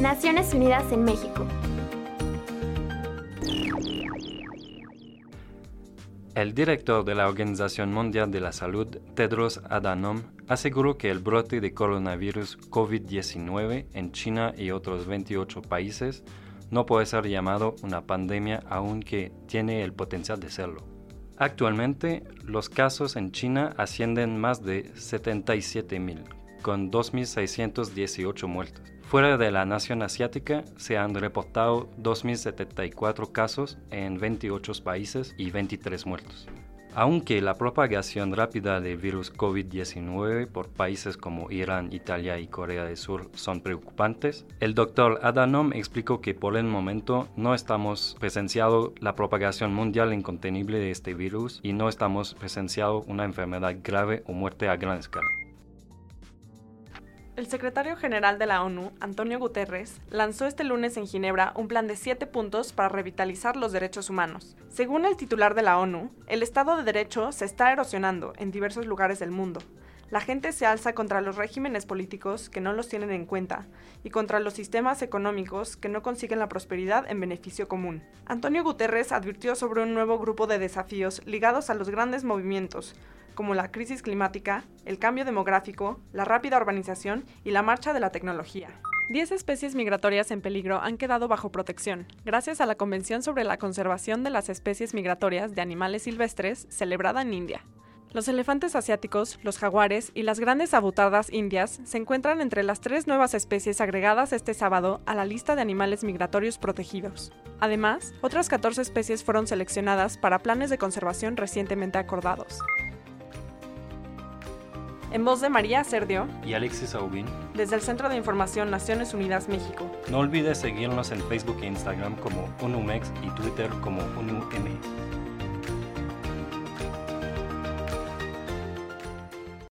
Naciones Unidas en México. El director de la Organización Mundial de la Salud, Tedros Adhanom, aseguró que el brote de coronavirus COVID-19 en China y otros 28 países no puede ser llamado una pandemia aunque tiene el potencial de serlo. Actualmente, los casos en China ascienden más de 77.000, con 2.618 muertos. Fuera de la nación asiática se han reportado 2.074 casos en 28 países y 23 muertos. Aunque la propagación rápida del virus COVID-19 por países como Irán, Italia y Corea del Sur son preocupantes, el doctor Adhanom explicó que por el momento no estamos presenciando la propagación mundial incontenible de este virus y no estamos presenciando una enfermedad grave o muerte a gran escala. El secretario general de la ONU, Antonio Guterres, lanzó este lunes en Ginebra un plan de siete puntos para revitalizar los derechos humanos. Según el titular de la ONU, el Estado de Derecho se está erosionando en diversos lugares del mundo. La gente se alza contra los regímenes políticos que no los tienen en cuenta y contra los sistemas económicos que no consiguen la prosperidad en beneficio común. Antonio Guterres advirtió sobre un nuevo grupo de desafíos ligados a los grandes movimientos, como la crisis climática, el cambio demográfico, la rápida urbanización y la marcha de la tecnología. Diez especies migratorias en peligro han quedado bajo protección, gracias a la Convención sobre la Conservación de las Especies Migratorias de Animales Silvestres, celebrada en India. Los elefantes asiáticos, los jaguares y las grandes abutardas indias se encuentran entre las tres nuevas especies agregadas este sábado a la lista de animales migratorios protegidos. Además, otras 14 especies fueron seleccionadas para planes de conservación recientemente acordados. En voz de María Cerdio y Alexis Aubin, desde el Centro de Información Naciones Unidas México. No olvides seguirnos en Facebook e Instagram como UNUMEX y Twitter como UNUM.